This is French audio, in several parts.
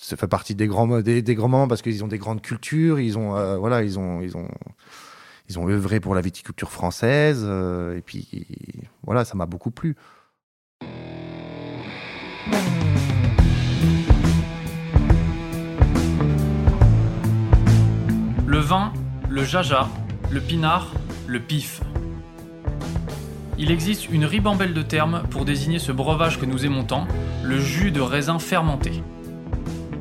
ça fait partie des grands, des, des grands parce qu'ils ont des grandes cultures, ils ont, euh, voilà, ils ont œuvré pour la viticulture française, euh, et puis voilà, ça m'a beaucoup plu. Le vin, le jaja, le pinard, le pif. Il existe une ribambelle de termes pour désigner ce breuvage que nous aimons tant, le jus de raisin fermenté.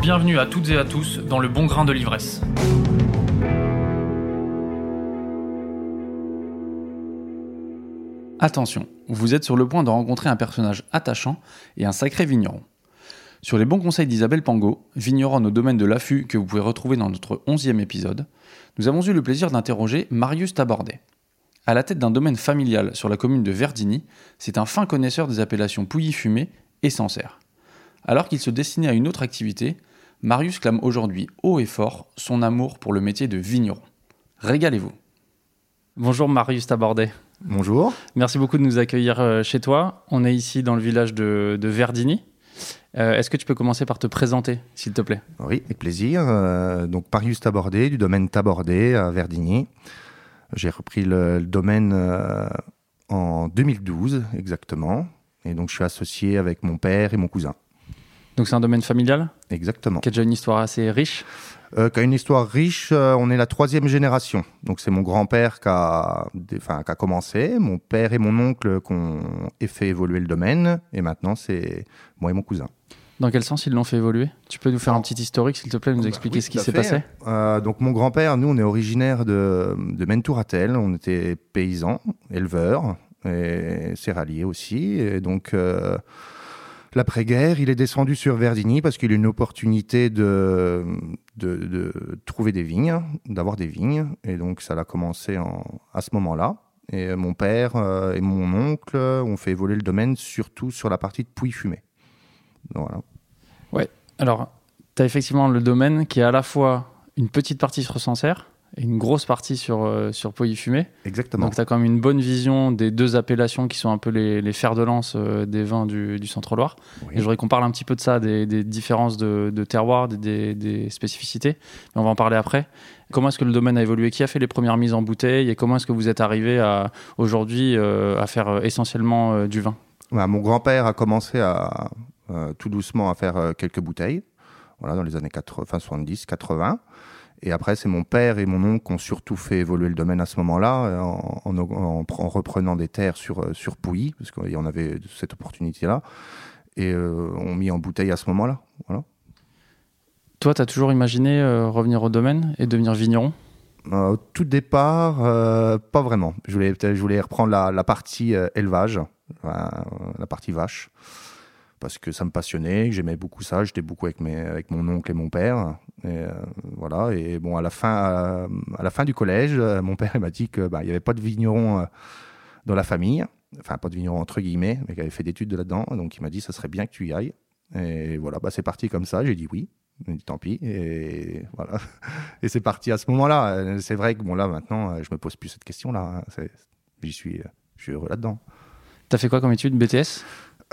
Bienvenue à toutes et à tous dans le bon grain de l'ivresse. Attention, vous êtes sur le point de rencontrer un personnage attachant et un sacré vigneron. Sur les bons conseils d'Isabelle Pango, vigneronne au domaine de l'affût que vous pouvez retrouver dans notre onzième épisode, nous avons eu le plaisir d'interroger Marius Tabordet. À la tête d'un domaine familial sur la commune de Verdigny, c'est un fin connaisseur des appellations Pouilly-Fumé et Sancerre. Alors qu'il se destinait à une autre activité, Marius clame aujourd'hui haut et fort son amour pour le métier de vigneron. Régalez-vous. Bonjour Marius Tabordet. Bonjour. Merci beaucoup de nous accueillir euh, chez toi. On est ici dans le village de, de Verdigny. Euh, Est-ce que tu peux commencer par te présenter, s'il te plaît? Oui, avec plaisir. Euh, donc, Parius Tabordé, du domaine Tabordé à Verdigny. J'ai repris le, le domaine euh, en 2012, exactement. Et donc, je suis associé avec mon père et mon cousin. Donc c'est un domaine familial Exactement. qui a déjà une histoire assez riche. Euh, qui a une histoire riche, euh, on est la troisième génération. Donc, c'est mon grand-père qui a, enfin, qui a commencé, mon père et mon oncle qui ont fait évoluer le domaine. Et maintenant, c'est moi et mon cousin. Dans quel sens ils l'ont fait évoluer? Tu peux nous faire un petit historique, s'il te plaît, nous Bah expliquer oui, ce qui s'est passé? Euh, donc mon grand-père, nous, on est originaire de, de Mentouratel. On était paysans, éleveurs et céréaliers aussi. Et donc euh, l'après-guerre, il est descendu sur Verdigny parce qu'il a une opportunité de, trouver des vignes, d'avoir des vignes. Et donc ça a commencé en, à ce moment-là. Et mon père euh, et mon oncle ont fait évoluer le domaine surtout sur la partie de Pouilly-Fumé. Donc, Voilà. Alors, tu as effectivement le domaine qui est à la fois une petite partie sur Sancerre une grosse partie sur, euh, sur Pouilly-Fumé. Exactement. Donc tu as quand même une bonne vision des deux appellations qui sont un peu les, les fers de lance euh, des vins du, du Centre-Loire. Oui. Et je voudrais qu'on parle un petit peu de ça, des, des différences de, de terroir, des, des- des spécificités. Mais on va en parler après. Comment est-ce que le domaine a évolué? Qui a fait les premières mises en bouteille? Et comment est-ce que vous êtes arrivé à aujourd'hui euh, à faire essentiellement euh, du vin? Ouais, mon grand-père a commencé à euh, tout doucement à faire quelques bouteilles, voilà, dans les années 80, fin 70, 80. Et après, c'est mon père et mon oncle qui ont surtout fait évoluer le domaine à ce moment-là, euh, en, en, en pr- en reprenant des terres sur, euh, sur Pouilly, parce qu'il y en avait cette opportunité-là, et euh, ont mis en bouteille à ce moment-là. Voilà. Toi, tu as toujours imaginé euh, revenir au domaine et devenir vigneron? Euh, au tout départ, pas vraiment. Je voulais, peut-être- je voulais reprendre la, la partie élevage, euh, la partie vache, parce que ça me passionnait, j'aimais beaucoup ça. J'étais beaucoup avec, mes, avec mon oncle et mon père. Et, euh, voilà. Et bon, à la fin, à, la fin du collège, euh, mon père m'a dit que bah, n'y avait pas de vigneron euh, dans la famille, enfin pas de vigneron entre guillemets, mais qui avait fait d'études de là-dedans. Donc il m'a dit ça serait bien que tu y ailles. Et voilà, bah, c'est parti comme ça. J'ai dit oui. Tant pis. Et voilà. Et c'est parti à ce moment-là. C'est vrai que bon là maintenant, je me pose plus cette question-là. hein. J'y suis, je suis heureux là-dedans. Tu as fait quoi comme étude? BTS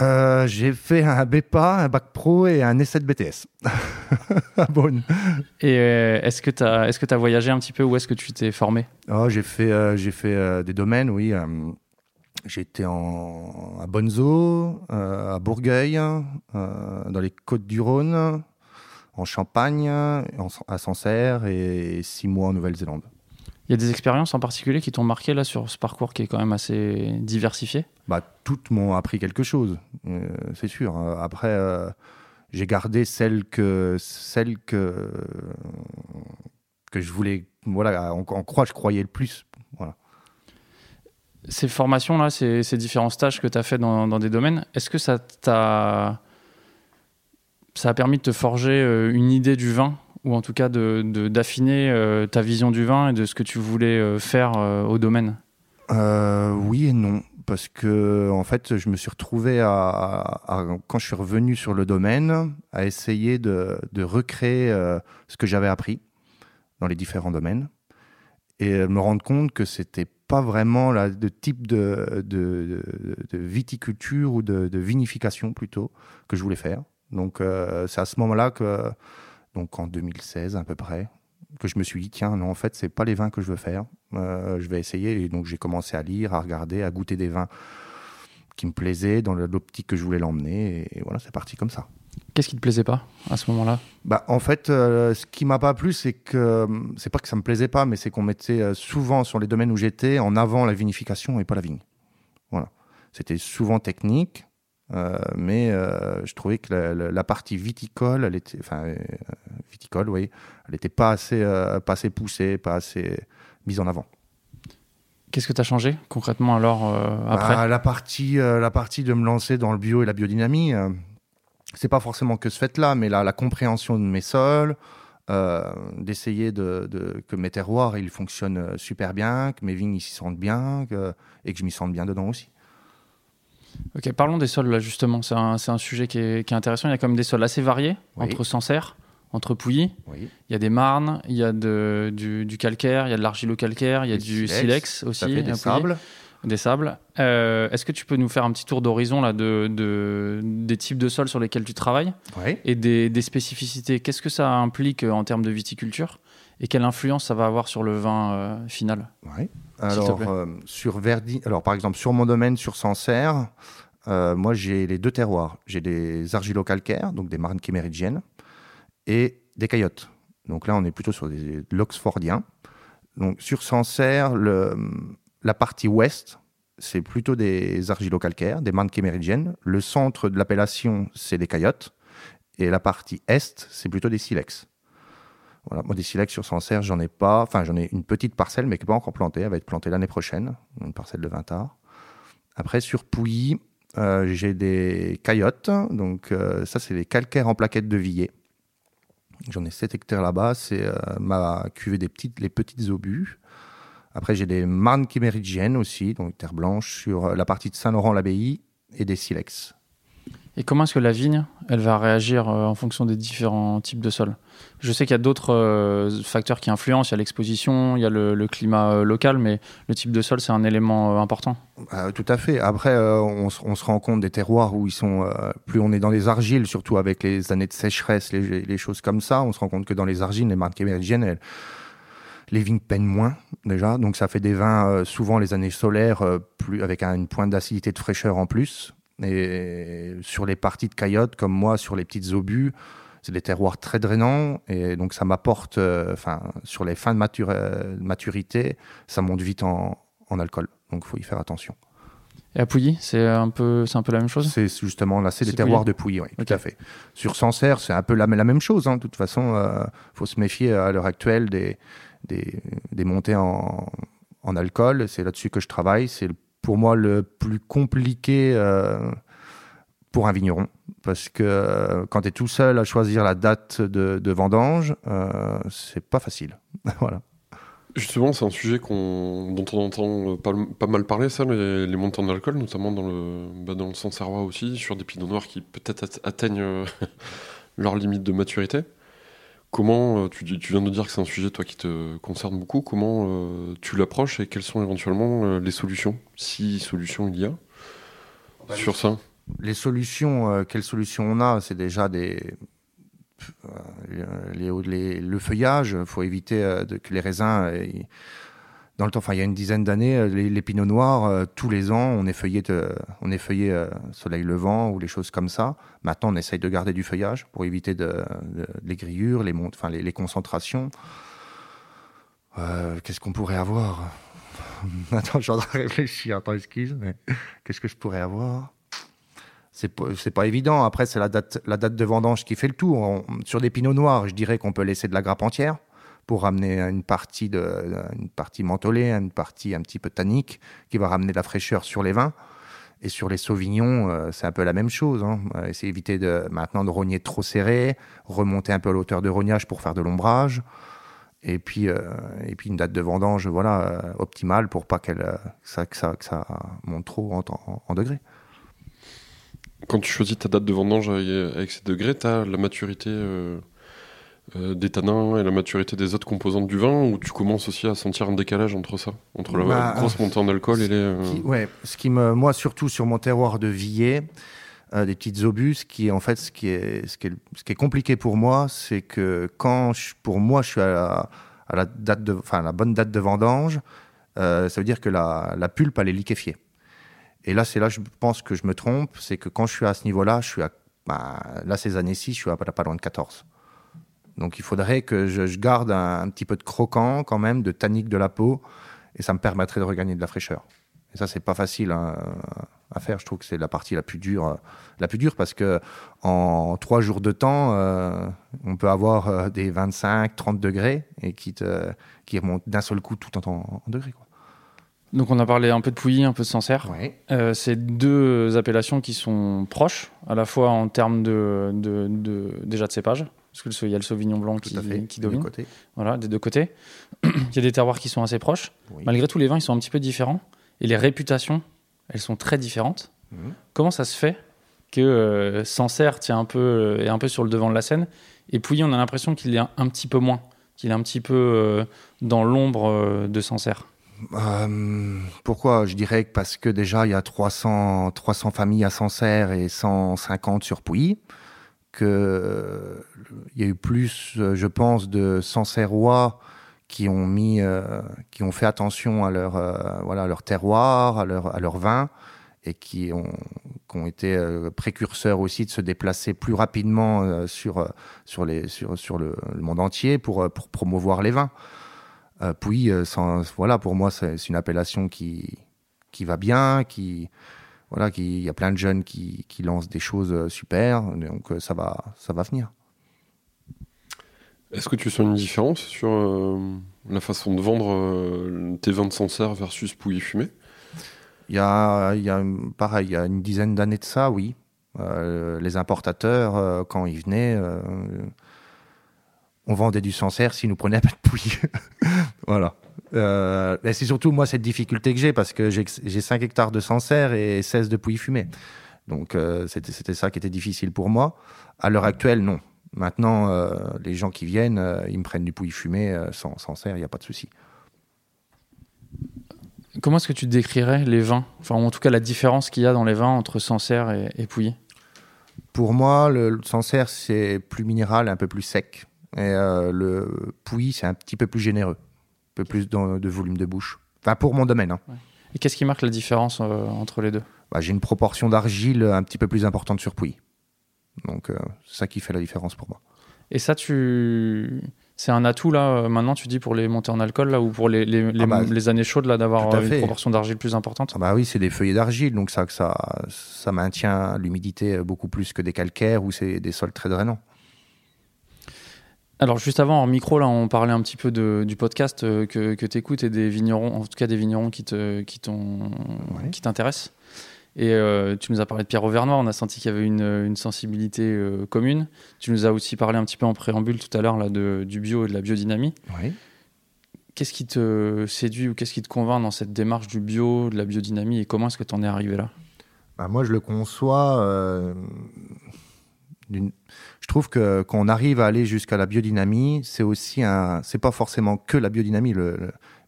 Euh, j'ai fait un BEPA, un bac pro et un essai de BTS. à Beaune. Et euh, est-ce que tu as, est as voyagé un petit peu Où est-ce que tu t'es formé? Oh, j'ai fait, euh, j'ai fait des domaines, oui. J'étais en, à Bonzo, à Bourgueil, dans les Côtes du Rhône, en Champagne, en- à Sancerre et six mois en Nouvelle-Zélande. Il y a des expériences en particulier qui t'ont marqué là sur ce parcours qui est quand même assez diversifié? Bah, toutes m'ont appris quelque chose, euh, c'est sûr. Après, euh, j'ai gardé celle que, celle que, que je voulais, voilà, en, en quoi je croyais le plus. Voilà. Ces formations-là, ces, ces différents stages que tu as fait dans, dans des domaines, est-ce que ça t'a ça a permis de te forger euh, une idée du vin? Ou en tout cas d'affiner de, d'affiner ta vision du vin et de ce que tu voulais faire au domaine Oui et non parce que en fait, je me suis retrouvé à, quand je suis revenu sur le domaine, à essayer de, recréer euh, ce que j'avais appris dans les différents domaines et me rendre compte que c'était pas vraiment le type de, viticulture ou de, vinification plutôt que je voulais faire. Donc euh, c'est à ce moment-là que, donc en 2016 à peu près, que je me suis dit tiens non en fait c'est pas les vins que je veux faire. Euh, je vais essayer. Et donc j'ai commencé à lire à regarder à goûter des vins qui me plaisaient dans l'optique que je voulais l'emmener. Et voilà c'est parti comme ça. Qu'est-ce qui te plaisait pas à ce moment-là? Bah en fait euh, ce qui m'a pas plu c'est que c'est pas que ça me plaisait pas mais c'est qu'on mettait euh, souvent sur les domaines où j'étais en avant la vinification et pas la vigne. Voilà. C'était souvent technique euh, mais euh, je trouvais que la, partie viticole, elle était, enfin, euh, viticole, oui, elle n'était pas assez, pas assez poussée, pas assez mise en avant. Qu'est-ce que tu as changé concrètement alors après bah, la, partie, la partie de me lancer dans le bio et la biodynamie, c'est pas forcément que ce fait-là, mais la, la, compréhension de mes sols, d'essayer de, de, que mes terroirs ils fonctionnent super bien, que mes vignes s'y sentent bien et que je m'y sente bien dedans aussi. Ok, parlons des sols là justement. C'est un, un, sujet qui est, qui est, intéressant. Il y a quand même des sols assez variés entre Sancerre, entre Pouilly. Il y a des marnes, il y a de, du, du, calcaire, il y a de l'argilo-calcaire, il y a du silex, aussi. des sables. Des sables. Euh, est-ce que tu peux nous faire un petit tour d'horizon là de, de, des types de sols sur lesquels tu travailles et des, des spécificités? Qu'est-ce que ça implique euh, en termes de viticulture? Et quelle influence ça va avoir sur le vin euh, final. Alors, sur Verdi, alors par exemple, sur mon domaine, sur Sancerre, euh, moi, j'ai les deux terroirs. J'ai des argilo-calcaires, donc des marnes chimérigiennes, et des caillottes. Donc là, on est plutôt sur des, l'oxfordien. Donc sur Sancerre, le, la partie ouest, c'est plutôt des argilo-calcaires, des marnes chimérigiennes. Le centre de l'appellation, c'est des caillottes. Et la partie est, c'est plutôt des silex. Voilà, des silex sur Sancerre, j'en ai pas. Enfin, j'en ai une petite parcelle, mais qui n'est pas encore plantée. Elle va être plantée l'année prochaine, une parcelle de 20 arts. Après, sur Pouilly, euh, j'ai des caillottes, donc euh, ça c'est des calcaires en plaquettes de Villiers. J'en ai 7 hectares là-bas, c'est euh, ma cuvée des petites, petites obus. Après j'ai des marnes chimérigiennes aussi, donc terre blanche sur la partie de Saint-Laurent-l'Abbaye et des silex. Et comment est-ce que la vigne, elle va réagir euh, en fonction des différents types de sols? Je sais qu'il y a d'autres euh, facteurs qui influencent. Il y a l'exposition, il y a le, climat euh, local, mais le type de sol, c'est un élément important. tout à fait. Après, on, se rend compte des terroirs où ils sont. plus on est dans les argiles, surtout avec les années de sécheresse, les, choses comme ça, on se rend compte que dans les argiles, les marques américaines, les vignes peinent moins déjà, donc ça fait des vins souvent les années solaires plus avec une pointe d'acidité de fraîcheur en plus. Et sur les parties de caillotte, comme moi, sur les petites obus, c'est des terroirs très drainants. Et donc, ça m'apporte, euh, enfin, sur les fins de euh, maturité, ça monte vite en, alcool. Donc, il faut y faire attention. Et à Pouilly, c'est un peu, c'est un peu la même chose? C'est justement là, c'est des terroirs de Pouilly, oui, tout à fait. Sur Sancerre, c'est un peu la, la même chose. Hein. De toute façon, il euh, faut se méfier à l'heure actuelle des, des, des montées en, en alcool. C'est là-dessus que je travaille. C'est le pour moi le plus compliqué euh, pour un vigneron. Parce que euh, quand tu es tout seul à choisir la date de, vendange, euh, c'est pas facile. voilà. Justement, c'est un sujet dont on entend pas, mal parler, ça, les, montants d'alcool, notamment dans le, bah, dans le Sancerrois aussi, sur des pinots noirs qui peut-être atteignent leur limite de maturité. Comment, euh, tu, viens de dire que c'est un sujet toi qui te concerne beaucoup, comment euh, tu l'approches et quelles sont éventuellement euh, les solutions, si solutions il y a, bah, sur ça? Les solutions, quelles solutions on a C'est déjà des, les, le feuillage, il faut éviter que les raisins dans le temps, enfin il y a une dizaine d'années, euh, les, pinots noirs, euh, tous les ans, on est feuillé, on est feuillé euh, soleil levant ou les choses comme ça. Maintenant, on essaye de garder du feuillage pour éviter les grillures, les, concentrations. qu'est-ce qu'on pourrait avoir? Attends, je suis réfléchir. Attends, excuse, mais qu'est-ce que je pourrais avoir? C'est pas, pas évident. Après, c'est la date, de vendange qui fait le tout. sur des pinots noirs, je dirais qu'on peut laisser de la grappe entière pour ramener une partie, de, une partie mentholée, une partie un petit peu tannique qui va ramener de la fraîcheur sur les vins. Et sur les sauvignons, euh, c'est un peu la même chose. Hein. Euh, essayer d'éviter de, maintenant de rogner trop serré, remonter un peu à l'auteur de rognage pour faire de l'ombrage. Et puis, euh, et puis une date de vendange voilà, optimale pour pas qu'elle, ça, que, ça, que ça monte trop en, en- degrés. Quand tu choisis ta date de vendange avec, ces degrés, tu as la maturité euh, des tanins et la maturité des autres composantes du vin, ou tu commences aussi à sentir un décalage entre ça, entre la Bah, grosse montée en alcool et les. euh, Qui- ouais, ce qui me, moi surtout sur mon terroir de Villiers, euh, des petites obus, qui est en fait ce qui est, ce qui est, ce qui est compliqué pour moi, c'est que quand je- pour moi je suis à la, à la date de, enfin la bonne date de vendange, euh, ça veut dire que la, la pulpe elle est liquéfiée. Et là c'est là je pense que je me trompe, c'est que quand je suis à ce niveau-là, je suis à, bah, là ces années-ci, je suis à pas loin de 14. Donc il faudrait que je, je garde un, un petit peu de croquant quand même, de tannique de la peau, et ça me permettrait de regagner de la fraîcheur. Et ça, c'est pas facile hein, à faire. Je trouve que c'est la partie la plus dure, euh, la plus dure parce que en trois jours de temps, euh, on peut avoir euh, des 25, 30 degrés et qui te, qui remontent d'un seul coup tout en, en, en degrés. Quoi. Donc on a parlé un peu de Pouilly, un peu de Sancerre. Ouais. Euh, c'est deux appellations qui sont proches, à la fois en termes de, de, de- déjà de cépage, parce que le- il y a le Sauvignon blanc qui, fait. qui des deux domine, côtés. voilà, des deux côtés. il y a des terroirs qui sont assez proches. Oui. Malgré tout, les vins ils sont un petit peu différents et les réputations, elles sont très différentes. Mhm. Comment ça se fait que euh, Sancerre tient un peu, euh, est un peu sur le devant de la scène et Pouilly, on a l'impression qu'il est un, un petit peu moins, qu'il est un petit peu euh, dans l'ombre de Sancerre? Euh, pourquoi? Je dirais que parce que déjà, il y a 300, 300 familles à Sancerre et 150 sur Pouilly. Que euh, il y a eu plus, euh, je pense, de Sancerrois qui ont mis, euh, qui ont fait attention à leur, euh, voilà, leur terroir, à leur, à leur vin, et qui ont, qui ont été précurseurs aussi de se déplacer plus rapidement sur, sur, les, sur, sur le, monde entier pour, promouvoir les vins. Sans- voilà, pour moi, c'est une appellation qui, qui va bien, qui, voilà, il y a plein de jeunes qui, qui lancent des choses euh, super, donc euh, ça va, ça va venir. Est-ce que tu sens une différence sur euh, la façon de vendre euh, tes vins de Sancerre versus Pouilly fumé? Il y a, il y a, pareil, il y a une dizaine d'années de ça, oui. Euh, les importateurs, quand ils venaient, on vendait du Sancerre s'ils nous prenaient peu de Pouilly. voilà. Euh, mais c'est surtout moi cette difficulté que j'ai parce que j'ai j'ai 5 hectares de Sancerre et 16 de Pouilly fumé. Donc euh, c'était ça qui était difficile pour moi. À l'heure actuelle, non. Maintenant, euh, les gens qui viennent, ils me prennent du Pouilly fumé sans Sancerre, il n'y a pas de souci. Comment est-ce que tu décrirais les vins Enfin, en tout cas, la différence qu'il y a dans les vins entre Sancerre et, et Pouilly? Pour moi, le, le Sancerre, c'est plus minéral, un peu plus sec. Et le Pouilly, c'est un petit peu plus généreux, peu plus de volume de bouche. Enfin, pour mon domaine. hein. Et qu'est-ce qui marque la différence euh, entre les deux? Bah, J'ai une proportion d'argile un petit peu plus importante sur Pouilly. Donc, euh, c'est ça qui fait la différence pour moi. Et ça, tu... c'est un atout, là, euh, maintenant, tu dis, pour les montées en alcool, là, ou pour les, les, les- Ah bah, les années chaudes, là, d'avoir une proportion d'argile plus importante? Ah bah oui, c'est des feuillets d'argile, donc ça, ça, ça maintient l'humidité beaucoup plus que des calcaires ou c'est des sols très drainants. Alors, juste avant, en micro, là, on parlait un petit peu de, du podcast euh, que, que tu écoutes et des vignerons, en tout cas des vignerons qui te- qui Ouais. t'intéressent. Et euh, tu nous as parlé de Pierre Auvernois, on a senti qu'il y avait une, une sensibilité euh, commune. Tu nous as aussi parlé un petit peu en préambule tout à l'heure là, de, du bio et de la biodynamie. Oui. Qu'est-ce qui te séduit ou qu'est-ce qui te convainc dans cette démarche du bio, de la biodynamie et comment est-ce que tu en es arrivé là? Bah, moi, je le conçois. euh, je trouve que qu'on arrive à aller jusqu'à la biodynamie, c'est aussi un. C'est pas forcément que la biodynamie,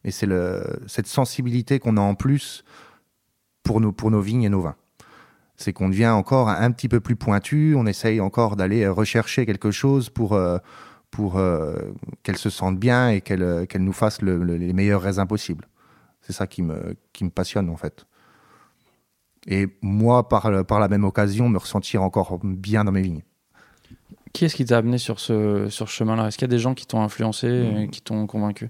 mais c'est le, cette sensibilité qu'on a en plus pour nos, pour nos vignes et nos vins. C'est qu'on devient encore un, petit peu plus pointu, on essaye encore d'aller rechercher quelque chose pour, euh, pour euh, qu'elles se sentent bien et qu'elles qu'elles nous fassent le- les meilleurs raisins possibles. C'est ça qui me, qui me passionne en fait. Et moi, par, la même occasion, me ressentir encore bien dans mes vignes. Qui est-ce qui t'a amené sur ce, sur ce chemin-là? Est-ce qu'il y a des gens qui t'ont influencé et qui t'ont convaincu?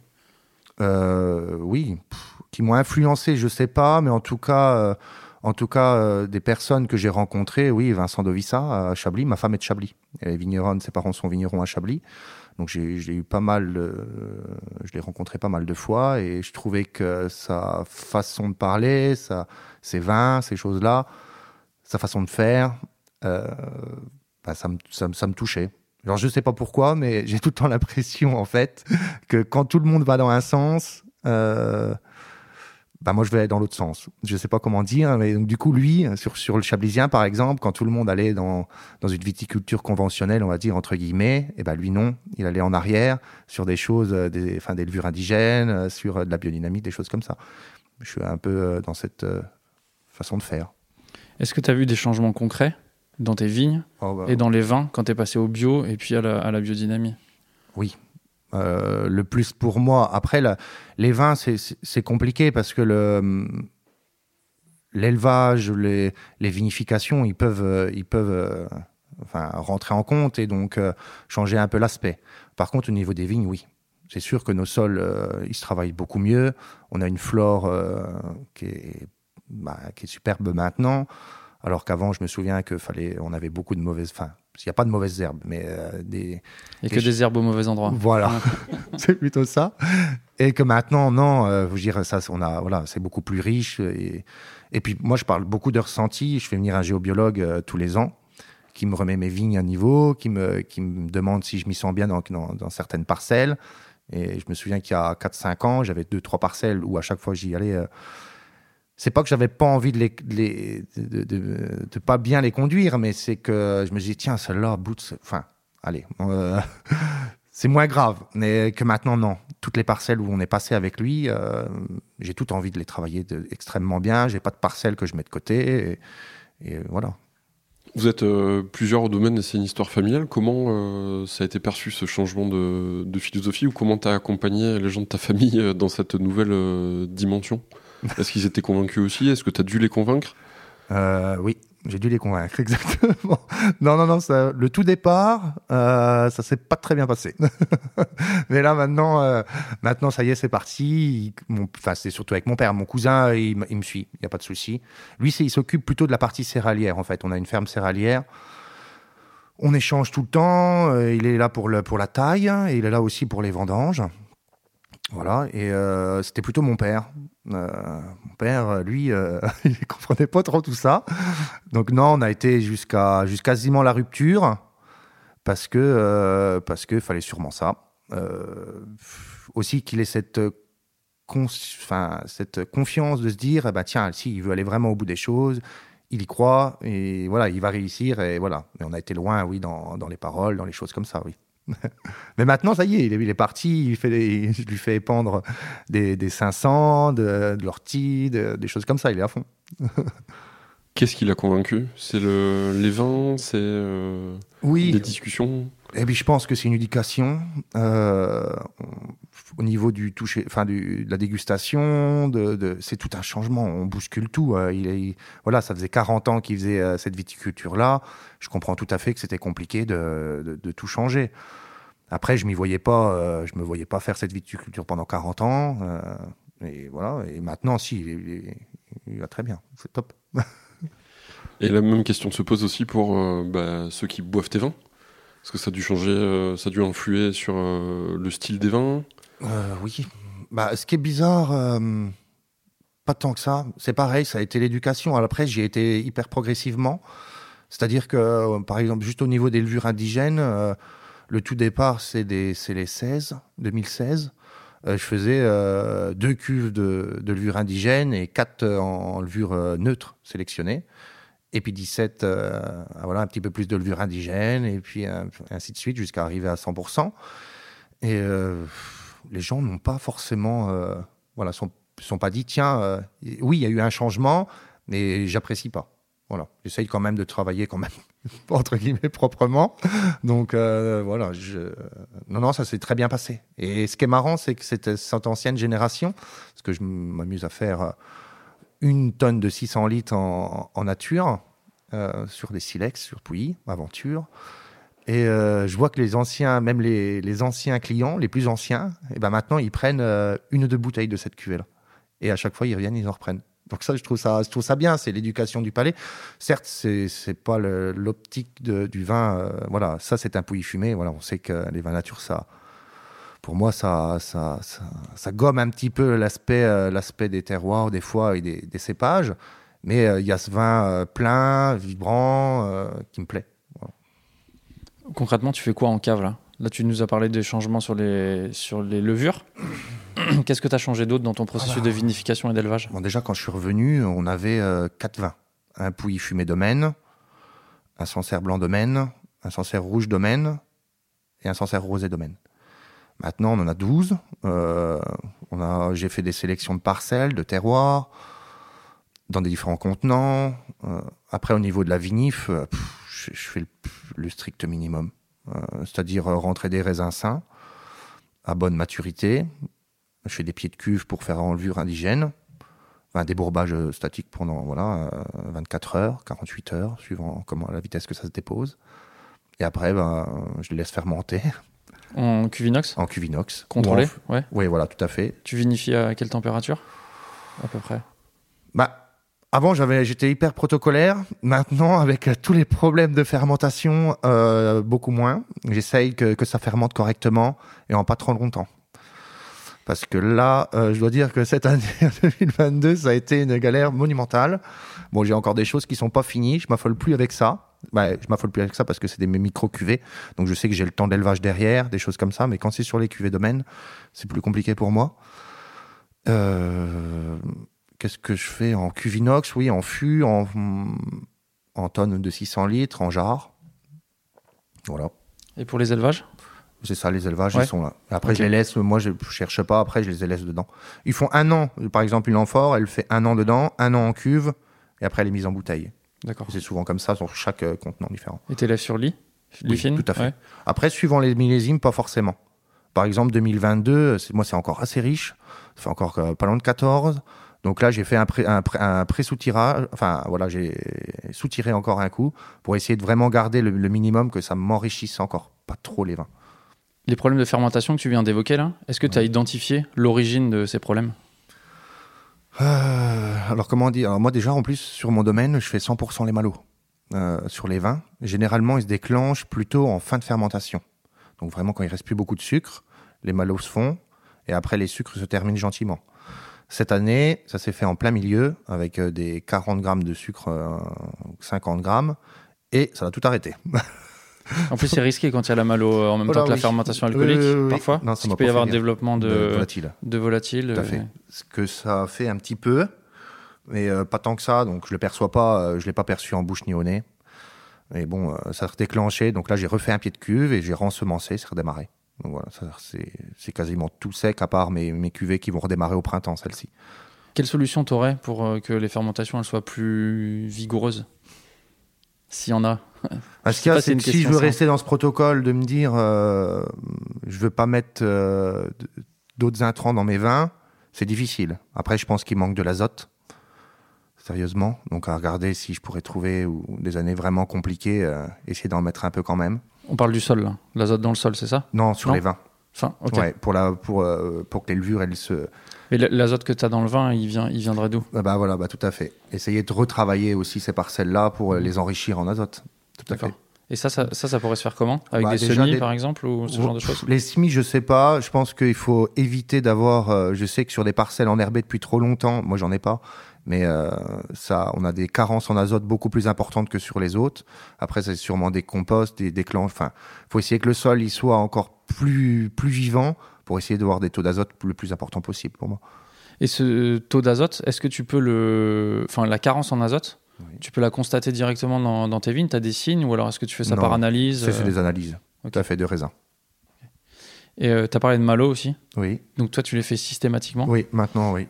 Euh, oui, pff, qui m'ont influencé, je sais pas, mais en tout cas, euh, en tout cas, euh, des personnes que j'ai rencontrées, oui, Vincent Dovissa à Chablis, ma femme est de Chablis. Elle est vigneronne, ses parents sont vignerons à Chablis. Donc j'ai eu pas mal, de- je l'ai rencontré pas mal de fois et je trouvais que sa façon de parler, sa, ses vins, ces choses-là, sa façon de faire, euh, bah, ça, me, ça, ça me touchait. Alors je sais pas pourquoi, mais j'ai tout le temps l'impression en fait que quand tout le monde va dans un sens, euh, bah moi je vais dans l'autre sens. Je sais pas comment dire, mais donc, du coup lui sur sur le Chablisien par exemple, quand tout le monde allait dans dans une viticulture conventionnelle, on va dire entre guillemets, et ben lui non, il allait en arrière sur des choses, euh, des enfin des levures indigènes, euh, sur euh, de la biodynamie, des choses comme ça. Je suis un peu dans cette façon de faire. Est-ce que tu as vu des changements concrets dans tes vignes Oh, bah, et dans les vins quand tu es passé au bio et puis à la, à la biodynamie? Euh, le plus pour moi. Après, les vins, c'est- compliqué parce que le l'élevage, les, vinifications, ils peuvent, euh, ils peuvent euh, rentrer en compte et donc changer un peu l'aspect. Par contre, au niveau des vignes, oui. C'est sûr que nos sols, ils se travaillent beaucoup mieux. On a une flore bah, qui est superbe maintenant. Alors qu'avant, je me souviens que fallait, on avait beaucoup de mauvaises. Enfin, il n'y a pas de mauvaises herbes, mais euh, des, Et que des herbes au mauvais endroit. voilà, c'est plutôt ça. Et que maintenant, non, euh, veux dire, ça, on a, voilà, c'est beaucoup plus riche. Et, et puis, moi, je parle beaucoup de ressenti. Je fais venir un géobiologue euh, tous les ans qui me remet mes vignes à niveau, qui me, qui me demande si je m'y sens bien dans, dans, dans certaines parcelles. Et je me souviens qu'il y a 4-5 ans, j'avais deux, trois parcelles où à chaque fois j'y allais. euh, c'est pas que j'avais pas envie de les, de, pas bien les conduire, mais c'est que je me dis tiens celle-là, ce- enfin, allez, euh, c'est moins grave. Mais que maintenant non, toutes les parcelles où on est passé avec lui, euh, j'ai tout envie de les travailler extrêmement bien. J'ai pas de parcelles que je mets de côté, et, voilà. Vous êtes euh, plusieurs au domaine c'est une histoire familiale. Comment ça a été perçu ce changement de, philosophie ou comment tu as accompagné les gens de ta famille dans cette nouvelle dimension? Est-ce qu'ils étaient convaincus aussi? Est-ce que tu as dû les convaincre? Euh, oui, j'ai dû les convaincre, exactement. Non, non, non, ça- le tout départ, euh, ça s'est pas très bien passé. Mais là, maintenant, euh, maintenant, ça y est, c'est parti. Enfin, c'est surtout avec mon père. Mon cousin, il, il me suit, il n'y a pas de souci. Lui, il s'occupe plutôt de la partie céréalière, en fait. On a une ferme céréalière. On échange tout le temps. euh, il est là pour, le, pour la taille et il est là aussi pour les vendanges. Voilà, et euh, c'était plutôt mon père. Euh, mon père, lui, euh, il comprenait pas trop tout ça. Donc non, on a été jusqu'à jusqu'à quasiment la rupture parce que euh, parce que fallait sûrement ça. Aussi qu'il ait cette cette confiance de se dire, eh ben, tiens, si il veut aller vraiment au bout des choses, il y croit et voilà, il va réussir et voilà. Mais on a été loin, oui, dans, dans les paroles, dans les choses comme ça, oui. Mais maintenant, ça y est, il est, il est parti. Il fait lui fais épandre des, des 500, de, de l'ortie, de- des choses comme ça. Il est à fond. Qu'est-ce qui l'a convaincu? C'est le, les vins C'est euh, Oui. des discussions? Et puis je pense que c'est une éducation euh, au niveau du toucher, enfin du, de la dégustation. De, de- c'est tout un changement. On bouscule tout. euh, il est, voilà, ça faisait 40 ans qu'il faisait euh, cette viticulture là. Je comprends tout à fait que c'était compliqué de, de, de tout changer. Après, je m'y voyais pas. euh, je me voyais pas faire cette viticulture pendant 40 ans. euh, et voilà. Et maintenant, si, il, il il va très bien. C'est top. Et la même question se pose aussi pour euh, bah, ceux qui boivent tes vins. Est-ce que ça a dû changer, ça a dû influer sur le style des vins Euh, oui. Bah, ce qui est bizarre, euh, pas tant que ça. C'est pareil, ça a été l'éducation. Après, j'y ai été hyper progressivement. C'est-à-dire que, euh, par exemple, juste au niveau des levures indigènes, le tout départ, c'est les 16, 2016. Euh, je faisais deux cuves de, de levure indigène et quatre en, en levure neutre sélectionnée. Et puis 17, euh, voilà, un petit peu plus de levure indigène, et puis ainsi de suite, jusqu'à arriver à 100%. Et les gens n'ont pas forcément, euh, voilà, sont, pas dit, tiens, euh, oui, il y a eu un changement, mais j'apprécie pas. Voilà, j'essaye quand même de travailler quand même entre guillemets proprement. Donc euh, voilà, je... non non, ça s'est très bien passé. Et ce qui est marrant, c'est que cette, cette ancienne génération, parce que je m'amuse à faire une tonne de 600 litres en, en nature sur des silex, sur Pouilly, aventure. Et euh, je vois que les anciens, même les, les anciens clients, les plus anciens, et ben maintenant ils prennent euh, une ou deux bouteilles de cette cuvée-là. Et à chaque fois ils reviennent, ils en reprennent. Donc ça, je trouve ça, je trouve ça bien. C'est l'éducation du palais. Certes, c'est c'est pas l'optique du vin. euh, voilà, ça c'est un pouilly fumé. Voilà, on sait que les vins nature, ça, pour moi, ça, ça, ça, gomme un petit peu l'aspect, euh, l'aspect des terroirs des fois et des, des cépages. Mais euh, il y a ce vin euh, plein, vibrant, qui me plaît. Concrètement, tu fais quoi en cave là? Là, tu nous as parlé des changements sur les, sur les levures. Qu'est-ce que tu as changé d'autre dans ton processus Ah bah. de vinification et d'élevage? Bon, déjà, quand je suis revenu, on avait euh, quatre vins. Un pouilly fumé domaine, un Sancerre blanc domaine, un Sancerre rouge domaine et un Sancerre rosé domaine. Maintenant, on en a 12. Euh, on a, j'ai fait des sélections de parcelles, de terroirs, dans des différents contenants. Euh, après, au niveau de la vinif, euh, pff, je, je fais le, le strict minimum. Euh, c'est-à-dire euh, rentrer des raisins sains à bonne maturité. Je fais des pieds de cuve pour faire enlevure indigène. Enfin, des bourbages euh, statiques pendant voilà, euh, 24 heures, 48 heures, suivant comment, la vitesse que ça se dépose. Et après, ben, je les laisse fermenter En cuvinox en cuve inox. Contrôlé en- Ouais. Oui, voilà, tout à fait. Tu vinifies à quelle température À peu près? Bah, avant, j'avais, j'étais hyper protocolaire. Maintenant, avec euh, tous les problèmes de fermentation, euh, beaucoup moins. J'essaye que, ça fermente correctement et en pas trop longtemps. Parce que là, euh, je dois dire que cette année 2022, ça a été une galère monumentale. Bon, j'ai encore des choses qui sont pas finies. Je m'affole plus avec ça. Bah, je m'affole plus avec ça parce que c'est des micro cuvées. Donc, je sais que j'ai le temps d'élevage derrière, des choses comme ça. Mais quand c'est sur les cuvées domaines, c'est plus compliqué pour moi. Euh, Qu'est-ce que je fais en cuvinox? Oui, en fût, en, en tonnes de 600 litres, en jarre. Voilà. Et pour les élevages? C'est ça, les élevages, Ouais. ils sont là. Après, je les laisse, moi, je cherche pas, après, je les laisse dedans. Ils font un an. Par exemple, une amphore, elle fait un an dedans, un an en cuve, et après, elle est mise en bouteille. D'accord. C'est souvent comme ça sur chaque euh, contenant différent. Et t'élèves sur lit? Oui, fine? tout à fait. Ouais. Après, suivant les millésimes, pas forcément. Par exemple, 2022, c'est- moi, c'est encore assez riche. Ça fait encore euh, pas loin de 14. Donc là, j'ai fait un pré, un pré- un pré-soutirage. Enfin, voilà, j'ai soutiré encore un coup pour essayer de vraiment garder le, le minimum, que ça m'enrichisse encore pas trop les vins. Les problèmes de fermentation que tu viens d'évoquer là, est-ce que tu as identifié l'origine de ces problèmes? Euh, alors, comment dire alors, Moi, déjà, en plus, sur mon domaine, je fais 100% les malots. Euh, sur les vins, généralement, ils se déclenchent plutôt en fin de fermentation. Donc, vraiment, quand il reste plus beaucoup de sucre, les malots se font, et après, les sucres se terminent gentiment. Cette année, ça s'est fait en plein milieu, avec euh, des 40 grammes de sucre, euh, 50 grammes, et ça a tout arrêté. En plus, c'est risqué quand il y a la malo euh, en même Voilà, temps que la fermentation alcoolique, parfois. Non, ça m'a peut y avoir un développement de, De volatile. de volatile. Tout à euh, fait. Ce que ça fait un petit peu, mais euh, pas tant que ça, donc je le perçois pas, euh, je l'ai pas perçu en bouche ni au nez. Mais bon, euh, ça a déclenché, donc là j'ai refait un pied de cuve et j'ai rensemencé, c'est redémarré. Donc voilà, c'est quasiment tout sec à part mes, mes cuvées qui vont redémarrer au printemps, celles-ci. Quelle solution t'aurais pour euh, que les fermentations elles soient plus vigoureuses? S'il y en a. Parce sais qu'il y a, pas si c'est si question je veux simple. rester dans ce protocole de me dire, euh, je veux pas mettre euh, d'autres intrants dans mes vins, c'est difficile. Après, je pense qu'il manque de l'azote, sérieusement. Donc, à regarder si je pourrais trouver ou des années vraiment compliquées, euh, essayer d'en mettre un peu quand même. On parle du sol, là. L'azote dans le sol, c'est ça? Non, sur Non. les vins. Enfin. Ouais, pour la, pour, euh, pour que les levures, elles se, Et l'azote que tu as dans le vin, il, vient, il viendrait d'où? Bah, bah, voilà, bah tout à fait. Essayer de retravailler aussi ces parcelles-là pour euh, les enrichir en azote. Tout à fait. Et ça, ça, ça, ça pourrait se faire comment? Avec Bah, des semis, par exemple, ou ce genre de choses? Les semis, je sais pas. Je pense qu'il faut éviter d'avoir. euh, je sais que sur des parcelles enherbées depuis trop longtemps, moi j'en ai pas, mais euh, ça, on a des carences en azote beaucoup plus importantes que sur les autres. Après, c'est sûrement des composts, des déclenches. Enfin, faut essayer que le sol il soit encore plus plus vivant pour essayer d'avoir des taux d'azote le plus important possible pour moi. Et ce taux d'azote, est-ce que tu peux le. Enfin, la carence en azote, Oui. tu peux la constater directement dans, dans tes vignes? Tu as des signes ou alors est-ce que tu fais ça Non, par analyse C'est euh, des analyses. ok. Tout à fait de raisin. Et tu as parlé de malo aussi? Oui, Donc toi, tu les fais systématiquement? oui, maintenant oui.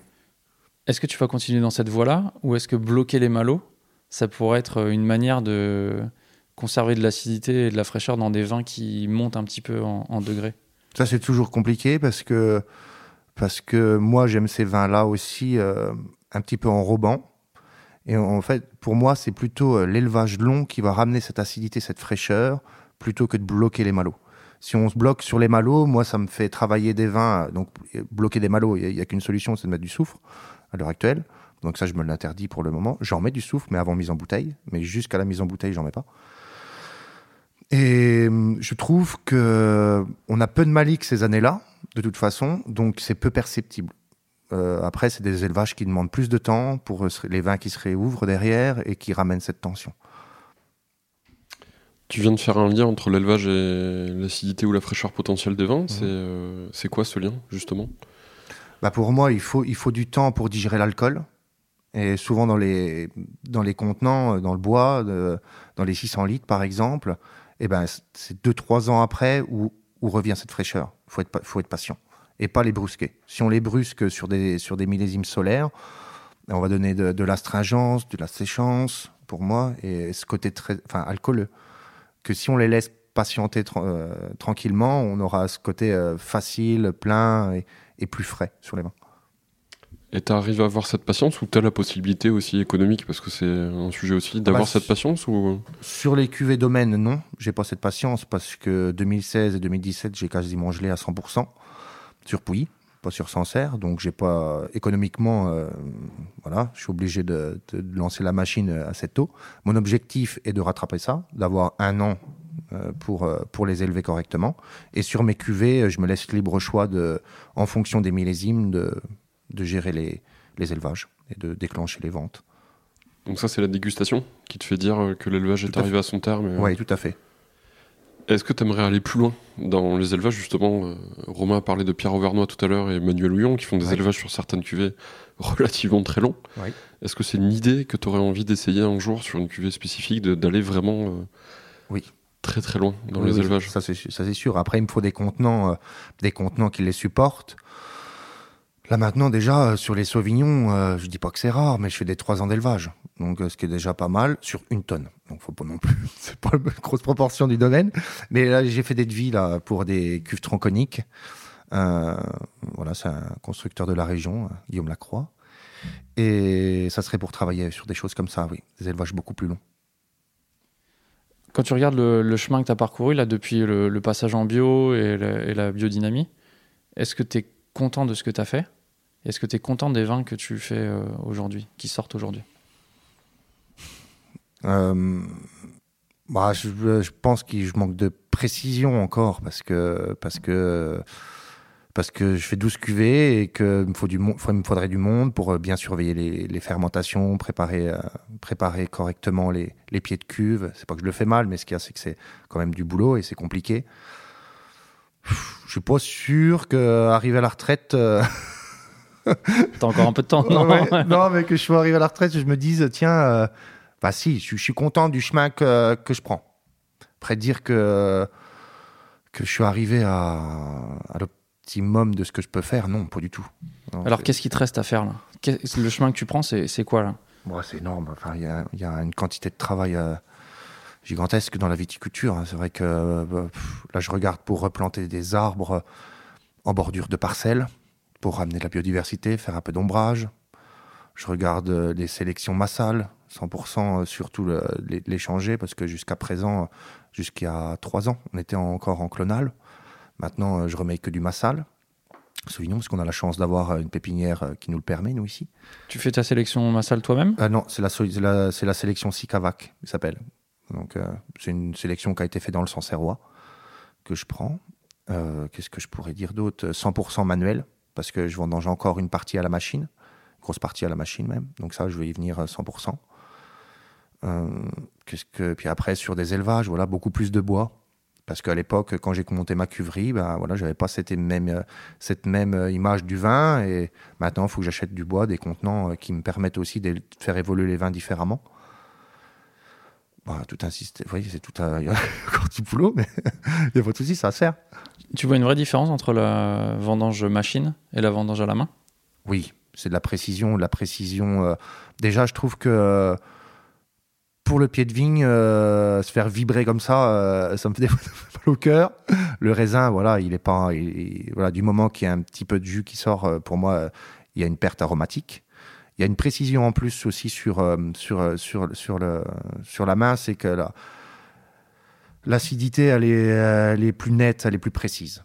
Est-ce que tu vas continuer dans cette voie-là ou est-ce que bloquer les malos, ça pourrait être une manière de conserver de l'acidité et de la fraîcheur dans des vins qui montent un petit peu en, en degrés Ça, c'est toujours compliqué parce que, parce que moi, j'aime ces vins-là aussi euh, un petit peu enrobants. Et en fait, pour moi, c'est plutôt euh, l'élevage long qui va ramener cette acidité, cette fraîcheur, plutôt que de bloquer les malots. Si on se bloque sur les malots, moi, ça me fait travailler des vins. Donc, bloquer des malots, il n'y a, qu'une solution, c'est de mettre du soufre à l'heure actuelle. Donc, ça, je me l'interdis pour le moment. J'en mets du soufre, mais avant mise en bouteille. Mais jusqu'à la mise en bouteille, j'en mets pas. Et hum, je trouve que on a peu de malique ces années-là, de toute façon, donc c'est peu perceptible. Euh, après, c'est des élevages qui demandent plus de temps pour les vins qui se réouvrent derrière et qui ramènent cette tension. Tu viens de faire un lien entre l'élevage et l'acidité ou la fraîcheur potentielle des vins. Mhm. Euh, c'est quoi ce lien, justement? Bah Pour moi, il faut, il faut du temps pour digérer l'alcool. Et souvent dans les, dans les contenants, dans le bois, dans les 600 litres par exemple, et eh ben, c'est 2-3 ans après où, revient cette fraîcheur. Il faut être, faut être patient et pas les brusquer. Si on les brusque sur des, sur des millésimes solaires, on va donner de, de l'astringence, de la séchance, pour moi, et ce côté très, enfin, alcooleux que si on les laisse patienter euh, tranquillement, on aura ce côté euh, facile, plein plus frais sur les mains. Et tu arrives à avoir cette patience ou tu as la possibilité aussi économique Parce que c'est un sujet aussi d'avoir bah, cette patience ou... Sur les cuvées domaines, non. J'ai pas cette patience parce que 2016 et 2017, j'ai quasiment gelé à 100% sur Pouilly, pas sur Sancerre. Donc j'ai pas économiquement, euh, voilà, je suis obligé de, lancer la machine à cette taux. Mon objectif est de rattraper ça, d'avoir un an euh, pour, euh, pour les élever correctement. Et sur mes cuvées, je me laisse libre choix de, en fonction des millésimes de, de gérer les, les élevages et de déclencher les ventes. Donc ça, c'est la dégustation qui te fait dire que l'élevage est arrivé à son terme. Oui, tout à fait. Est-ce que tu aimerais aller plus loin dans les élevages Justement, euh, Romain a parlé de Pierre Auvernois tout à l'heure et Emmanuel Houillon qui font des élevages sur certaines cuvées relativement très longs. Est-ce que c'est une idée que tu aurais envie d'essayer un jour sur une cuvée spécifique, d'aller vraiment euh, oui. Très très loin dans les élevages Ça c'est sûr. Après, il me faut des contenants, euh, des contenants qui les supportent. Là maintenant déjà euh, sur les sauvignons, euh, je dis pas que c'est rare, mais je fais des trois ans d'élevage, donc euh, ce qui est déjà pas mal sur une tonne. Donc faut pas non plus, c'est pas une grosse proportion du domaine. Mais là j'ai fait des devis là pour des cuves tronconiques. voilà, c'est un constructeur de la région, Guillaume Lacroix, et ça serait pour travailler sur des choses comme ça, oui, des élevages beaucoup plus longs. Quand tu regardes le, chemin que tu as parcouru là depuis le, passage en bio et, la biodynamie, est-ce que tu es content de ce que tu as fait? Est-ce que tu es content des vins que tu fais euh, aujourd'hui, qui sortent aujourd'hui? Euh, bah, je, pense que je manque de précision encore parce que, parce que, parce que je fais 12 cuvées et qu'il me, faut du, me faudrait du monde pour euh, bien surveiller les, fermentations, préparer, préparer correctement les, les, pieds de cuve. C'est pas que je le fais mal, mais ce qu'il y a, c'est que c'est quand même du boulot et c'est compliqué. Je suis pas sûr qu'arriver à la retraite. T'as encore un peu de temps, non? Non, mais que je sois arrivé à la retraite, je me dise, tiens, euh, bah si, je, suis content du chemin que, que je prends. Après dire que, que je suis arrivé à, à l'optimum de ce que je peux faire, non, pas du tout. Alors, qu'est-ce qui te reste à faire là? Le chemin que tu prends, c'est quoi là? C'est énorme. Enfin, il y, y, a une quantité de travail. Euh, gigantesque dans la viticulture. Hein. C'est vrai que euh, là, je regarde pour replanter des arbres en bordure de parcelles pour ramener de la biodiversité, faire un peu d'ombrage. Je regarde euh, les sélections massales, 100% euh, surtout les, les, changer, parce que jusqu'à présent, jusqu'à trois ans, on était encore en clonal. Maintenant, euh, je remets que du massal. Sauvignon, parce qu'on a la chance d'avoir une pépinière qui nous le permet, nous ici. Tu fais ta sélection massale toi-même? Non, c'est la, la, la, sélection Sicavac, il s'appelle. Donc, c'est une sélection qui a été faite dans le Sancerrois, que je prends. Qu'est-ce que je pourrais dire d'autre? 100% manuel parce que je vendange encore une partie à la machine, grosse partie à la machine même. Donc ça, je vais y venir 100%. Euh, euh, qu'est-ce que puis après sur des élevages, voilà, beaucoup plus de bois. Parce qu'à l'époque, quand j'ai monté ma cuverie, ben voilà, j'avais pas cette même, euh, cette même image du vin. Et maintenant, il faut que j'achète du bois, des contenants qui me permettent aussi de faire évoluer les vins différemment. Bah, tout insister, vous voyez, c'est tout un, il y a encore du boulot, mais il n'y a pas de souci, ça sert. Tu vois une vraie différence entre la vendange machine et la vendange à la main? Oui, c'est de la précision. De la précision. Euh, déjà, je trouve que euh, pour le pied de vigne, euh, se faire vibrer comme ça, ça me fait des mal au cœur. Le raisin, voilà, il est pas. voilà, du moment qu'il y a un petit peu de jus qui sort, pour moi, il y a une perte aromatique. Il y a une précision en plus aussi sur, sur, sur, sur, le, sur la main, c'est que là, L'acidité, elle est, elle est plus nette, elle est plus précise.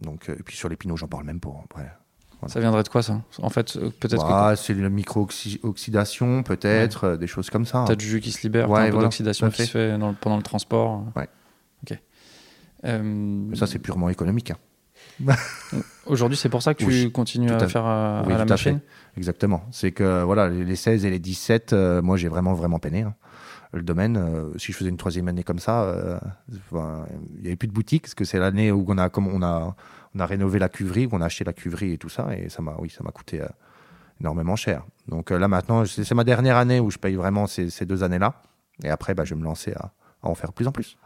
Donc, euh, et puis sur les pinots, j'en parle même pas. Après. Voilà. Ça viendrait de quoi ça? En fait, euh, peut-être Bah, c'est la micro-oxydation, peut-être, euh, des choses comme ça. que tu as du jus qui se libère, Ouais, un peu voilà, d'oxydation qui se fait dans le- pendant le transport. Ouais. Ok. Euh, ça, c'est purement économique. hein. Aujourd'hui, c'est pour ça que tu Oui, continues à, à- faire euh, oui, à la à fait. machine Exactement. C'est que voilà, les les 16 et les 17, euh, moi j'ai vraiment vraiment peiné. hein. Le domaine, si je faisais une troisième année comme ça, il n'y avait plus de boutique parce que c'est l'année où on a comme on a on a rénové la cuverie, on a acheté la cuverie et tout ça et ça m'a oui ça m'a coûté euh, énormément cher. Donc euh, là maintenant c'est ma dernière année où je paye vraiment ces, deux années là et après bah, je vais me lancer à, en faire plus en plus.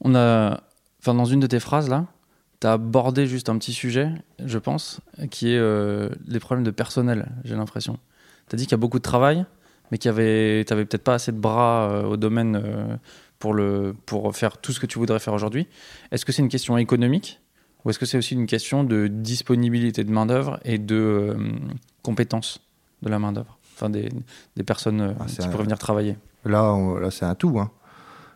On a, enfin, dans une de tes phrases là, tu as abordé juste un petit sujet, je pense, qui est euh, les problèmes de personnel, j'ai l'impression. Tu as dit qu'il y a beaucoup de travail, mais qu'il y avait, peut-être pas assez de bras au domaine pour, le, pour faire tout ce que tu voudrais faire aujourd'hui. Est-ce que c'est une question économique ou est-ce que c'est aussi une question de disponibilité de main-d'œuvre et de euh, compétences de la main-d'œuvre? Enfin, des, des personnes euh, Ah, qui un- pourraient venir travailler. Là, on- là c'est un tout. Hein.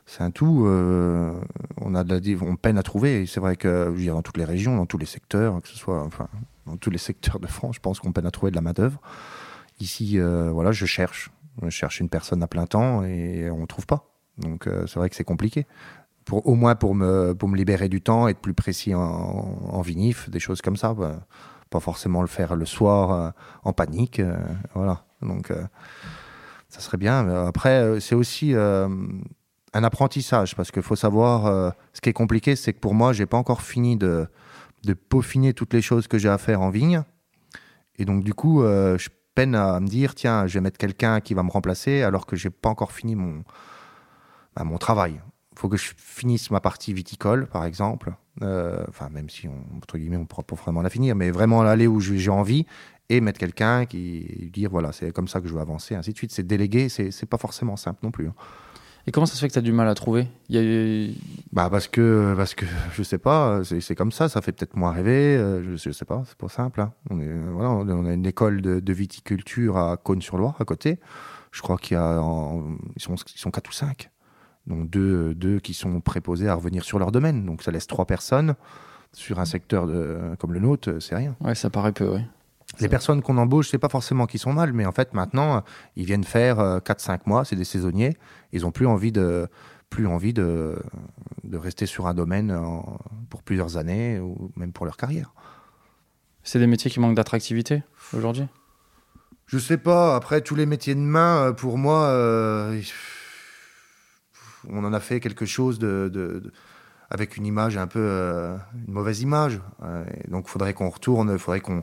C'est un tout. euh, on, a de la, on peine à trouver. C'est vrai que je veux dire, dans toutes les régions, dans tous les secteurs, que ce soit enfin, dans tous les secteurs de France, je pense qu'on peine à trouver de la main-d'œuvre. Ici, euh, voilà, je cherche. Je cherche une personne à plein temps et on ne trouve pas. Donc, euh, c'est vrai que c'est compliqué. Au moins pour me, pour me libérer du temps, être plus précis en, en vinif, des choses comme ça. bah, pas forcément le faire le soir euh, en panique. euh, voilà. Donc, euh, ça serait bien. Après, c'est aussi un apprentissage parce qu'il faut savoir. ce qui est compliqué, c'est que pour moi, j'ai pas encore fini de, de peaufiner toutes les choses que j'ai à faire en vigne. Et donc, du coup, je peine à me dire tiens, je vais mettre quelqu'un qui va me remplacer alors que j'ai pas encore fini mon, bah, mon travail. Il faut que je finisse ma partie viticole, par exemple. Euh, Enfin, même si, on, entre guillemets, on ne pourra pas vraiment la finir, mais vraiment aller où j'ai envie et mettre quelqu'un qui dire voilà, c'est comme ça que je veux avancer, ainsi de suite. C'est déléguer, c'est pas forcément simple non plus. hein. Et comment ça se fait que tu as du mal à trouver? Il y a- Bah parce que parce que je sais pas, c'est comme ça, ça fait peut-être moins rêver, euh, je, je sais pas, c'est pas simple. hein. On est voilà, on on a une école de, de viticulture à Cône-sur-Loire à côté. Je crois qu'il y a en- ils sont ils sont quatre ou cinq. Donc deux deux qui sont préposés à revenir sur leur domaine. Donc ça laisse trois personnes sur un secteur de, comme le nôtre, c'est rien. Ouais, ça paraît peu, oui. Les personnes qu'on embauche, c'est pas forcément qu'ils sont mal, mais en fait maintenant, euh, ils viennent faire euh, 4-5 mois, c'est des saisonniers, ils ont plus envie de plus envie de, de rester sur un domaine en- pour plusieurs années ou même pour leur carrière. C'est des métiers qui manquent d'attractivité aujourd'hui? Je sais pas, après tous les métiers de main, euh, pour moi, euh, on en a fait quelque chose de, avec une image un peu, euh, une mauvaise image. Euh, donc il faudrait qu'on retourne, il faudrait qu'on,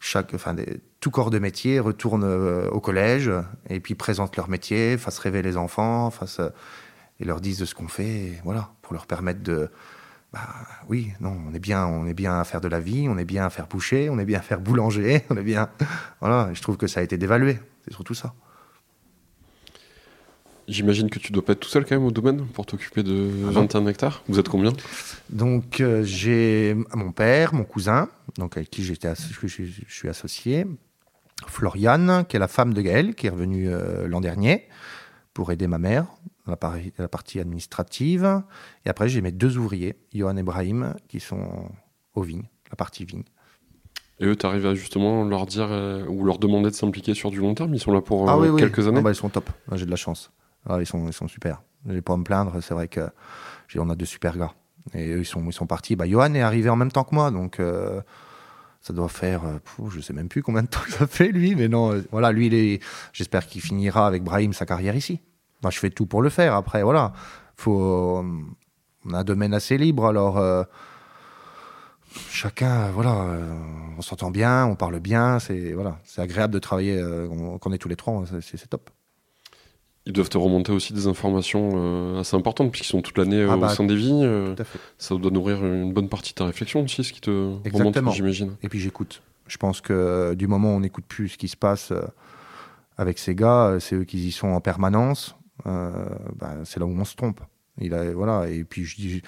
chaque, enfin, tout corps de métier retourne euh, au collège et puis présente leur métier, fasse rêver les enfants, fasse, et leur dise de ce qu'on fait, voilà, pour leur permettre de, bah, oui, non, on est bien, on est bien à faire de la vie, on est bien à faire boucher, on est bien à faire boulanger, on est bien, voilà. Je trouve que ça a été dévalué, c'est surtout ça. J'imagine que tu dois pas être tout seul quand même au domaine pour t'occuper de Ah non. 21 hectares. Vous êtes combien? Donc euh, j'ai mon père, mon cousin, donc avec qui j'étais, je, je- je suis associé, Floriane, qui est la femme de Gaël, qui est revenue euh, l'an dernier pour aider ma mère dans la, partie administrative. Et après j'ai mes deux ouvriers, Johan et Brahim, qui sont aux vignes, la partie vigne. Et eux, t'arrives à justement leur dire euh, ou leur demander de s'impliquer sur du long terme? Ils sont là pour euh, ah oui, oui. quelques années? Ah bah, ils sont top. J'ai de la chance. Ah, ils, sont, ils sont super. Je vais pas me plaindre. C'est vrai que on a de super gars. Et eux, ils sont, ils sont partis. Bah, Johan est arrivé en même temps que moi. Donc, euh, ça doit faire, euh, je sais même plus combien de temps ça fait, lui. Mais non, euh, voilà, lui, il est- j'espère qu'il finira avec Brahim sa carrière ici. Moi, je fais tout pour le faire. Après, voilà. Faut, euh, on a un domaine assez libre. Alors, chacun, voilà, on s'entend bien, on parle bien. C'est voilà, c'est agréable de travailler qu'on est tous les trois. C'est c'est top. Ils doivent te remonter aussi des informations euh, assez importantes puisqu'ils sont toute l'année euh, Ah bah, au sein des vignes. euh, ça doit nourrir une bonne partie de ta réflexion aussi, ce qui te remonte, j'imagine. Et puis j'écoute. Je pense que euh, du moment où on n'écoute plus ce qui se passe euh, avec ces gars, euh, c'est eux qui y sont en permanence. euh, bah, c'est là où on se trompe. Il a, voilà. Et puis je dis,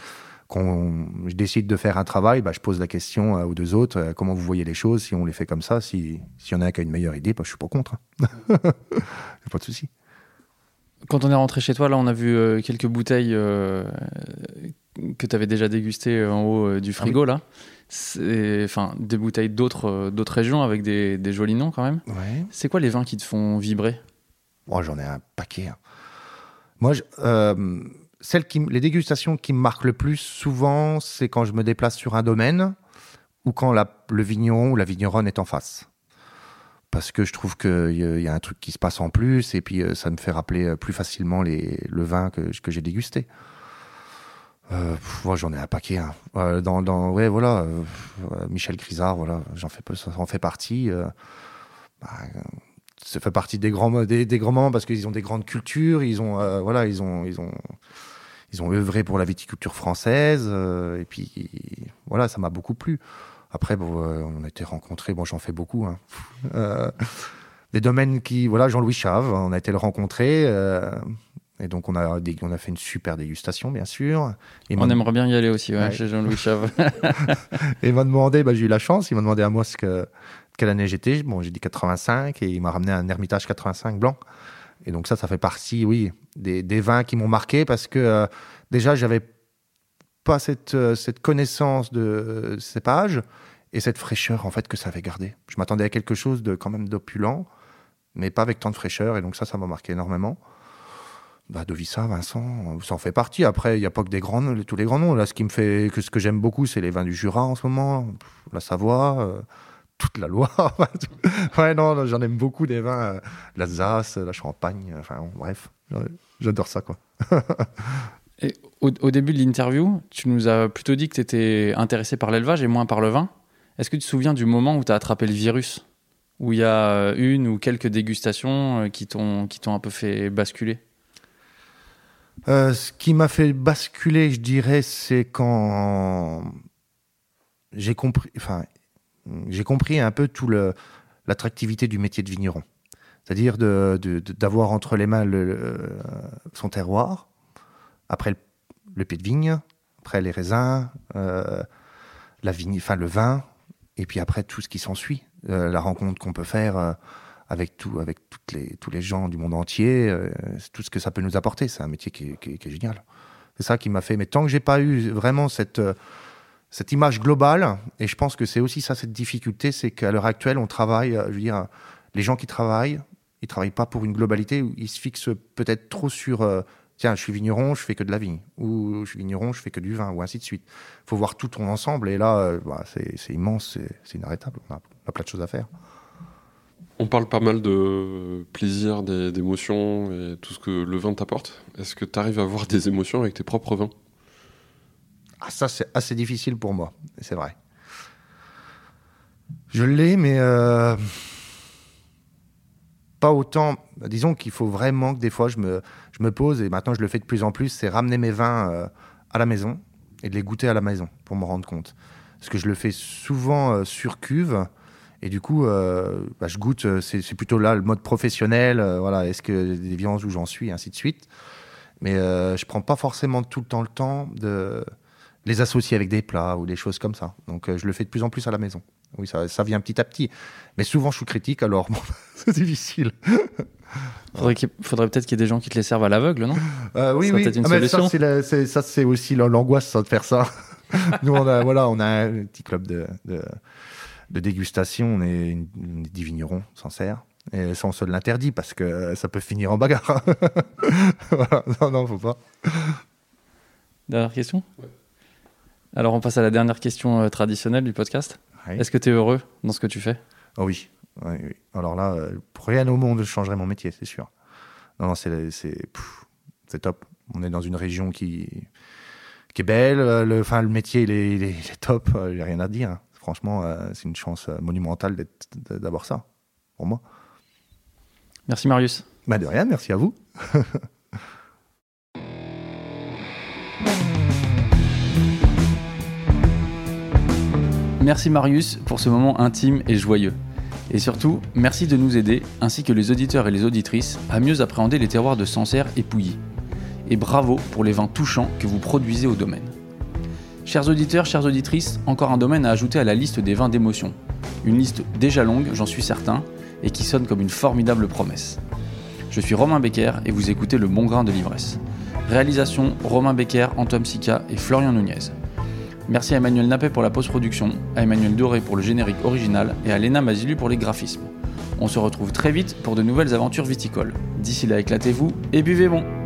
quand je décide de faire un travail, bah, je pose la question euh, aux deux autres euh, comment vous voyez les choses Si on les fait comme ça, si s'il y en a un qui a une meilleure idée, bah, je suis pas contre. hein. Pas de souci. Quand on est rentré chez toi, là, on a vu euh, quelques bouteilles euh, que tu avais déjà dégustées en haut euh, du frigo, là. Enfin, des bouteilles d'autres euh, d'autres régions avec des, des jolis noms quand même. Ouais. C'est quoi les vins qui te font vibrer? Oh, j'en ai un paquet. hein. Moi, je- euh, celles qui, les dégustations qui me marquent le plus souvent, c'est quand je me déplace sur un domaine ou quand la- le vigneron ou la vigneronne est en face. Parce que je trouve qu'il y, a- il y a un truc qui se passe en plus et puis euh, ça me fait rappeler euh, plus facilement les, le vin que, que j'ai dégusté. Euh, moi, j'en ai un paquet. hein. Euh, voilà, euh, euh, Michel Grisard, voilà, j'en fais, ça en fait partie. euh, bah, ça fait partie des grands des, grands moments parce qu'ils ont des grandes cultures, ils ont euh, voilà, ils ont ils ont ils ont œuvré pour la viticulture française euh, et puis voilà, ça m'a beaucoup plu. Après bon, euh, on a été rencontrés, bon j'en fais beaucoup hein. Euh, des domaines qui voilà, Jean-Louis Chave, on a été le rencontrer euh, et donc on a des- on a fait une super dégustation bien sûr. Et On aimerait bien y aller aussi, ouais, Ouais. chez Jean-Louis Chave. et il m'a demandé, bah, j'ai eu la chance, il m'a demandé à moi ce que, quelle année j'étais. Bon, j'ai dit 85 et il m'a ramené un Hermitage 85 blanc. Et donc ça, ça fait partie, oui, des, des vins qui m'ont marqué parce que euh, déjà, j'avais pas cette, euh, cette connaissance de euh, cépage et cette fraîcheur en fait que ça avait gardé. Je m'attendais à quelque chose de quand même d'opulent, mais pas avec tant de fraîcheur. Et donc ça, ça m'a marqué énormément. Bah, Dovissa, Vincent, ça en fait partie. Après, il n'y a pas que des grands, tous les grands noms. Là, ce qui me fait, que ce que j'aime beaucoup, c'est les vins du Jura en ce moment, la Savoie, euh, toute la Loire. ouais, non, j'en aime beaucoup des vins, euh, l'Alsace, la Champagne. Enfin, bref, j'adore ça, quoi. Au, début de l'interview, tu nous as plutôt dit que tu étais intéressé par l'élevage et moins par le vin. Est-ce que tu te souviens du moment où tu as attrapé le virus? Où il y a une ou quelques dégustations euh, qui t'ont un peu fait basculer? Euh, ce qui m'a fait basculer, je dirais, c'est quand j'ai compris, enfin, compris un peu tout l'attractivité du métier de vigneron. C'est-à-dire d'avoir entre les mains son terroir, après le, le pied de vigne, après les raisins, euh, la vigne, enfin le vin, et puis après tout ce qui s'ensuit, Euh, la rencontre qu'on peut faire euh, avec tout, avec toutes les, tous les gens du monde entier, tout ce que ça peut nous apporter. C'est un métier qui qui est- génial. C'est ça qui m'a fait. Mais tant que j'ai pas eu vraiment cette cette image globale, et je pense que c'est aussi ça cette difficulté, c'est qu'à l'heure actuelle, on travaille. Je veux dire, les gens qui travaillent, ils travaillent pas pour une globalité. Ils se fixent peut-être trop sur. Tiens, je suis vigneron, je fais que de la vigne. Ou je suis vigneron, je fais que du vin, ou ainsi de suite. faut voir tout ton ensemble, et là, euh, bah, c'est immense, c'est- inarrêtable. On a, on a plein de choses à faire. On parle pas mal de plaisir, d'émotions et tout ce que le vin t'apporte. Est-ce que tu arrives à avoir des émotions avec tes propres vins? Ah, ça, c'est assez difficile pour moi, c'est vrai. Je l'ai, mais euh, pas autant. Disons qu'il faut vraiment que des fois, je me, me pose, et maintenant je le fais de plus en plus, c'est ramener mes vins euh, à la maison et de les goûter à la maison pour me rendre compte. Parce que je le fais souvent euh, sur cuve. Et du coup, euh, bah, je goûte, c'est plutôt là le mode professionnel. voilà, est-ce que des viandes où j'en suis, ainsi de suite. Mais je prends pas forcément tout le temps le temps de les associer avec des plats ou des choses comme ça. Donc je le fais de plus en plus à la maison. Oui, ça, ça vient petit à petit. Mais souvent je suis critique, alors bon, c'est difficile. Faudrait, faudrait peut-être qu'il y ait des gens qui te les servent à l'aveugle, non? Euh, oui, Ça oui. une Ah, mais ça, c'est aussi la- l'angoisse ça, de faire ça. Nous, on a, voilà, on a un petit club de, de, de dégustation. On est, une- on est 10 vignerons, sincère. Et ça, on se l'interdit parce que ça peut finir en bagarre. voilà. Non, non, faut pas. Dernière question? Alors on passe à la dernière question euh, traditionnelle du podcast. Est-ce que tu es heureux dans ce que tu fais? Oh oui. Oui, oui. Alors là, euh, pour rien au monde, je changerais mon métier, c'est sûr. Non, non, c'est, c'est, pff, c'est top. On est dans une région qui, qui est belle. euh, Le, enfin, le métier, il est, il est, il est top. euh, J'ai rien à dire. Franchement, c'est une chance monumentale d'avoir ça, pour moi. Merci Marius. Bah, de rien, merci à vous. Merci Marius pour ce moment intime et joyeux. Et surtout, merci de nous aider, ainsi que les auditeurs et les auditrices, à mieux appréhender les terroirs de Sancerre et Pouilly. Et bravo pour les vins touchants que vous produisez au domaine. Chers auditeurs, chères auditrices, encore un domaine à ajouter à la liste des vins d'émotion. Une liste déjà longue, j'en suis certain, et qui sonne comme une formidable promesse. Je suis Romain Becker et vous écoutez Le Bon Grain de l'Ivresse. Réalisation Romain Becker, Antoine Sica et Florian Nunez. Merci à Emmanuel Nappet pour la post-production, à Emmanuel Doré pour le générique original et à Léna Mazilu pour les graphismes. On se retrouve très vite pour de nouvelles aventures viticoles. D'ici là, éclatez-vous et buvez bon!